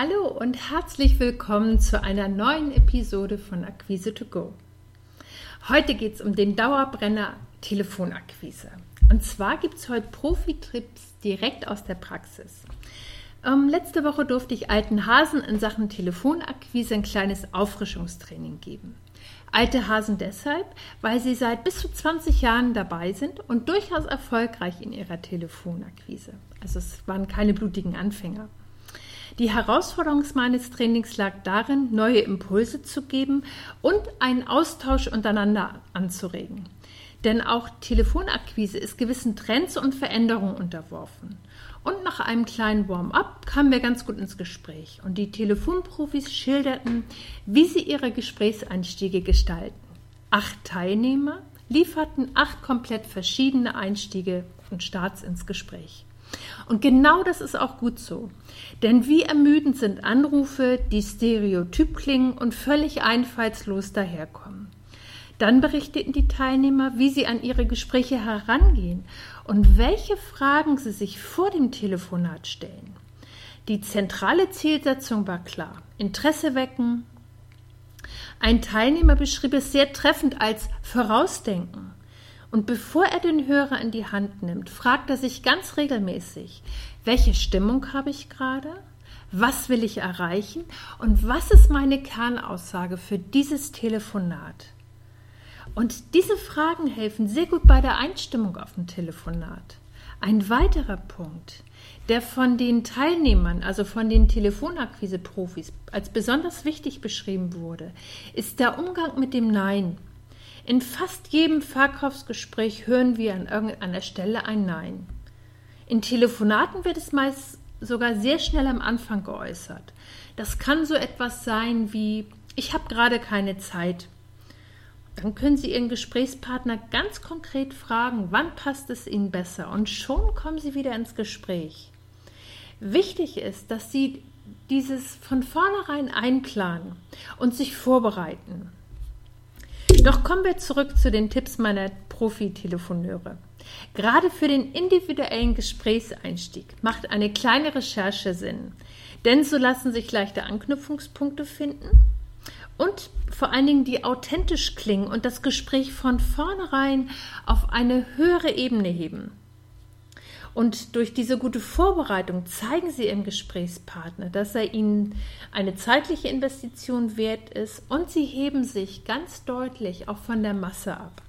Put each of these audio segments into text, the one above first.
Hallo und herzlich willkommen zu einer neuen Episode von Akquise to Go. Heute geht es um den Dauerbrenner Telefonakquise. Und zwar gibt es heute Profi-Tipps direkt aus der Praxis. Ähm, letzte Woche durfte ich alten Hasen in Sachen Telefonakquise ein kleines Auffrischungstraining geben. Alte Hasen deshalb, weil sie seit bis zu 20 Jahren dabei sind und durchaus erfolgreich in ihrer Telefonakquise. Also es waren keine blutigen Anfänger. Die Herausforderung meines Trainings lag darin, neue Impulse zu geben und einen Austausch untereinander anzuregen. Denn auch Telefonakquise ist gewissen Trends und Veränderungen unterworfen. Und nach einem kleinen Warm-up kamen wir ganz gut ins Gespräch und die Telefonprofis schilderten, wie sie ihre Gesprächseinstiege gestalten. Acht Teilnehmer lieferten acht komplett verschiedene Einstiege und Starts ins Gespräch. Und genau das ist auch gut so. Denn wie ermüdend sind Anrufe, die stereotyp klingen und völlig einfallslos daherkommen. Dann berichteten die Teilnehmer, wie sie an ihre Gespräche herangehen und welche Fragen sie sich vor dem Telefonat stellen. Die zentrale Zielsetzung war klar. Interesse wecken. Ein Teilnehmer beschrieb es sehr treffend als Vorausdenken. Und bevor er den Hörer in die Hand nimmt, fragt er sich ganz regelmäßig, welche Stimmung habe ich gerade? Was will ich erreichen? Und was ist meine Kernaussage für dieses Telefonat? Und diese Fragen helfen sehr gut bei der Einstimmung auf dem Telefonat. Ein weiterer Punkt, der von den Teilnehmern, also von den Telefonakquise-Profis, als besonders wichtig beschrieben wurde, ist der Umgang mit dem Nein. In fast jedem Verkaufsgespräch hören wir an irgendeiner Stelle ein Nein. In Telefonaten wird es meist sogar sehr schnell am Anfang geäußert. Das kann so etwas sein wie ich habe gerade keine Zeit. Dann können Sie Ihren Gesprächspartner ganz konkret fragen, wann passt es Ihnen besser und schon kommen Sie wieder ins Gespräch. Wichtig ist, dass Sie dieses von vornherein einplanen und sich vorbereiten. Doch kommen wir zurück zu den Tipps meiner Profi-Telefoneure. Gerade für den individuellen Gesprächseinstieg macht eine kleine Recherche Sinn, denn so lassen sich leichte Anknüpfungspunkte finden und vor allen Dingen die authentisch klingen und das Gespräch von vornherein auf eine höhere Ebene heben. Und durch diese gute Vorbereitung zeigen Sie Ihrem Gesprächspartner, dass er Ihnen eine zeitliche Investition wert ist und Sie heben sich ganz deutlich auch von der Masse ab.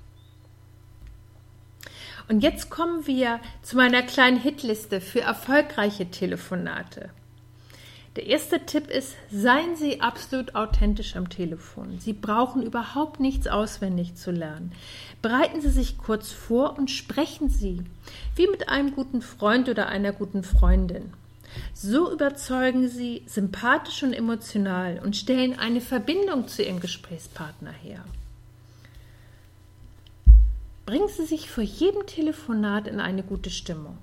Und jetzt kommen wir zu meiner kleinen Hitliste für erfolgreiche Telefonate. Der erste Tipp ist, seien Sie absolut authentisch am Telefon. Sie brauchen überhaupt nichts auswendig zu lernen. Bereiten Sie sich kurz vor und sprechen Sie, wie mit einem guten Freund oder einer guten Freundin. So überzeugen Sie sympathisch und emotional und stellen eine Verbindung zu Ihrem Gesprächspartner her. Bringen Sie sich vor jedem Telefonat in eine gute Stimmung.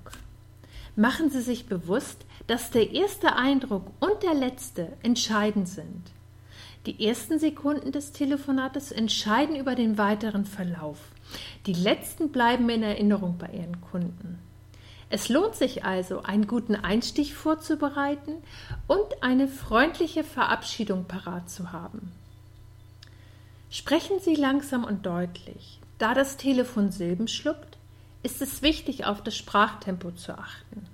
Machen Sie sich bewusst, dass der erste Eindruck und der letzte entscheidend sind. Die ersten Sekunden des Telefonates entscheiden über den weiteren Verlauf. Die letzten bleiben in Erinnerung bei Ihren Kunden. Es lohnt sich also, einen guten Einstich vorzubereiten und eine freundliche Verabschiedung parat zu haben. Sprechen Sie langsam und deutlich. Da das Telefon Silben schluckt, ist es wichtig, auf das Sprachtempo zu achten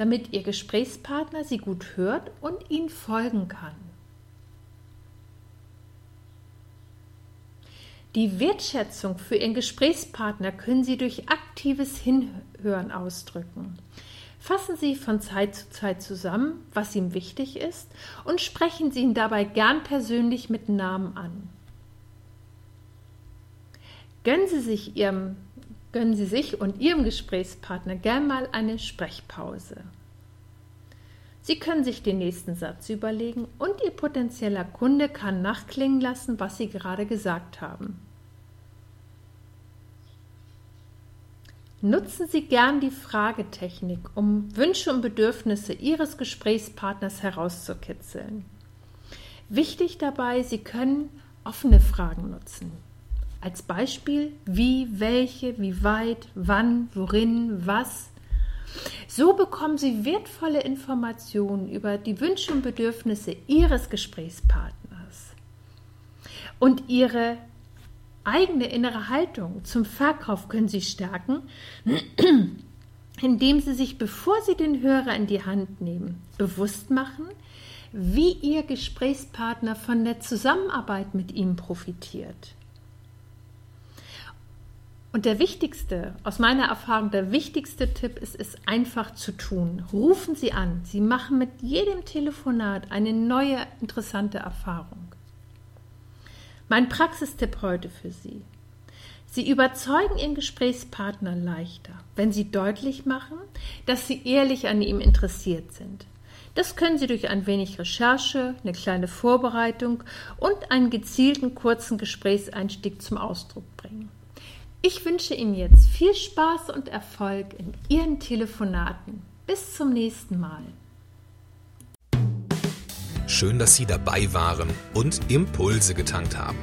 damit Ihr Gesprächspartner Sie gut hört und Ihnen folgen kann. Die Wertschätzung für Ihren Gesprächspartner können Sie durch aktives Hinhören ausdrücken. Fassen Sie von Zeit zu Zeit zusammen, was ihm wichtig ist, und sprechen Sie ihn dabei gern persönlich mit Namen an. Gönnen Sie sich Ihrem gönnen Sie sich und Ihrem Gesprächspartner gern mal eine Sprechpause. Sie können sich den nächsten Satz überlegen und Ihr potenzieller Kunde kann nachklingen lassen, was Sie gerade gesagt haben. Nutzen Sie gern die Fragetechnik, um Wünsche und Bedürfnisse Ihres Gesprächspartners herauszukitzeln. Wichtig dabei, Sie können offene Fragen nutzen. Als Beispiel wie, welche, wie weit, wann, worin, was. So bekommen Sie wertvolle Informationen über die Wünsche und Bedürfnisse Ihres Gesprächspartners. Und Ihre eigene innere Haltung zum Verkauf können Sie stärken, indem Sie sich, bevor Sie den Hörer in die Hand nehmen, bewusst machen, wie Ihr Gesprächspartner von der Zusammenarbeit mit ihm profitiert. Und der wichtigste, aus meiner Erfahrung, der wichtigste Tipp ist es einfach zu tun. Rufen Sie an. Sie machen mit jedem Telefonat eine neue, interessante Erfahrung. Mein Praxistipp heute für Sie. Sie überzeugen Ihren Gesprächspartner leichter, wenn Sie deutlich machen, dass Sie ehrlich an ihm interessiert sind. Das können Sie durch ein wenig Recherche, eine kleine Vorbereitung und einen gezielten kurzen Gesprächseinstieg zum Ausdruck. Ich wünsche Ihnen jetzt viel Spaß und Erfolg in Ihren Telefonaten. Bis zum nächsten Mal. Schön, dass Sie dabei waren und Impulse getankt haben.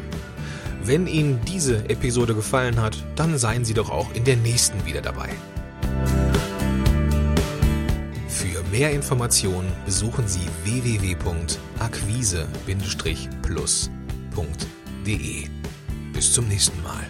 Wenn Ihnen diese Episode gefallen hat, dann seien Sie doch auch in der nächsten wieder dabei. Für mehr Informationen besuchen Sie www.akquise-plus.de. Bis zum nächsten Mal.